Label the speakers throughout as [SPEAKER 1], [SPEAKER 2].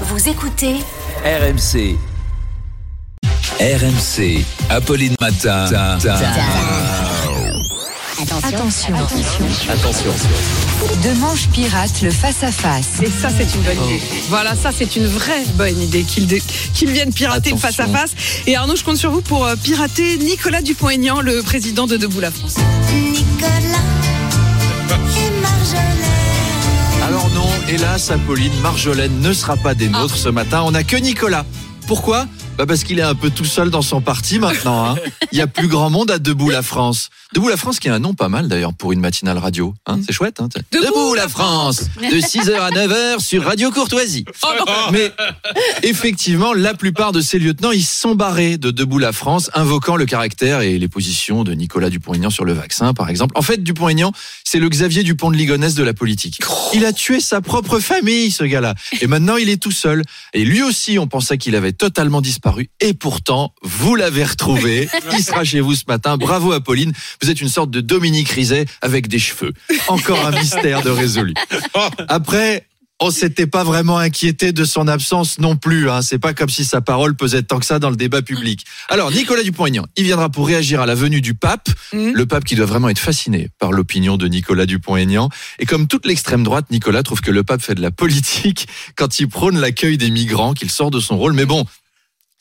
[SPEAKER 1] Vous écoutez
[SPEAKER 2] RMC. RMC. Apolline Matin.
[SPEAKER 3] Attention.
[SPEAKER 2] Attention.
[SPEAKER 3] Demanche pirate le face-à-face.
[SPEAKER 4] Et ça, c'est une bonne idée. Voilà, ça, c'est une vraie bonne idée qu'ils dé- qu'ils viennent pirater le
[SPEAKER 2] Attention.
[SPEAKER 4] face-à-face. Et Arnaud, je compte sur vous pour euh, pirater Nicolas Dupont-Aignan, le président de Debout la France.
[SPEAKER 5] Nicolas et Marjolaine.
[SPEAKER 6] Hélas, Apolline, Marjolaine ne sera pas des nôtres ce matin. On n'a que Nicolas. Pourquoi? Bah parce qu'il est un peu tout seul dans son parti maintenant. hein. Il y a plus grand monde à Debout la France. Debout la France qui a un nom pas mal d'ailleurs pour une matinale radio. Hein, c'est chouette. Hein
[SPEAKER 4] Debout
[SPEAKER 6] la France De 6h à 9h sur Radio Courtoisie. Mais effectivement, la plupart de ces lieutenants, ils sont barrés de Debout la France, invoquant le caractère et les positions de Nicolas Dupont-Aignan sur le vaccin, par exemple. En fait, Dupont-Aignan, c'est le Xavier Dupont de Ligonnès de la politique. Il a tué sa propre famille, ce gars-là. Et maintenant, il est tout seul. Et lui aussi, on pensait qu'il avait totalement disparu. Et pourtant, vous l'avez retrouvé. Il sera chez vous ce matin. Bravo, Apolline. Vous êtes une sorte de Dominique Rizet avec des cheveux. Encore un mystère de résolu. Après, on s'était pas vraiment inquiété de son absence non plus. Hein. C'est pas comme si sa parole pesait tant que ça dans le débat public. Alors, Nicolas Dupont-Aignan, il viendra pour réagir à la venue du pape.
[SPEAKER 4] Mhm.
[SPEAKER 6] Le pape qui doit vraiment être fasciné par l'opinion de Nicolas Dupont-Aignan. Et comme toute l'extrême droite, Nicolas trouve que le pape fait de la politique quand il prône l'accueil des migrants, qu'il sort de son rôle. Mais bon,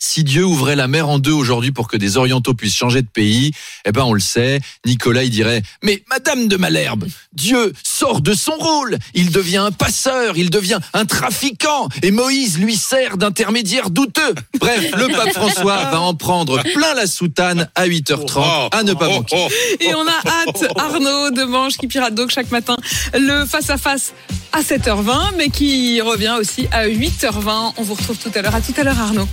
[SPEAKER 6] si Dieu ouvrait la mer en deux aujourd'hui pour que des orientaux puissent changer de pays, eh ben on le sait, Nicolas il dirait "Mais madame de Malherbe, Dieu sort de son rôle, il devient un passeur, il devient un trafiquant et Moïse lui sert d'intermédiaire douteux." Bref, le pape François va en prendre plein la soutane à 8h30 à ne pas manquer.
[SPEAKER 4] Et on a hâte, Arnaud de Manche, qui pirate donc chaque matin le face-à-face à 7h20, mais qui revient aussi à 8h20. On vous retrouve tout à l'heure. À tout à l'heure, Arnaud.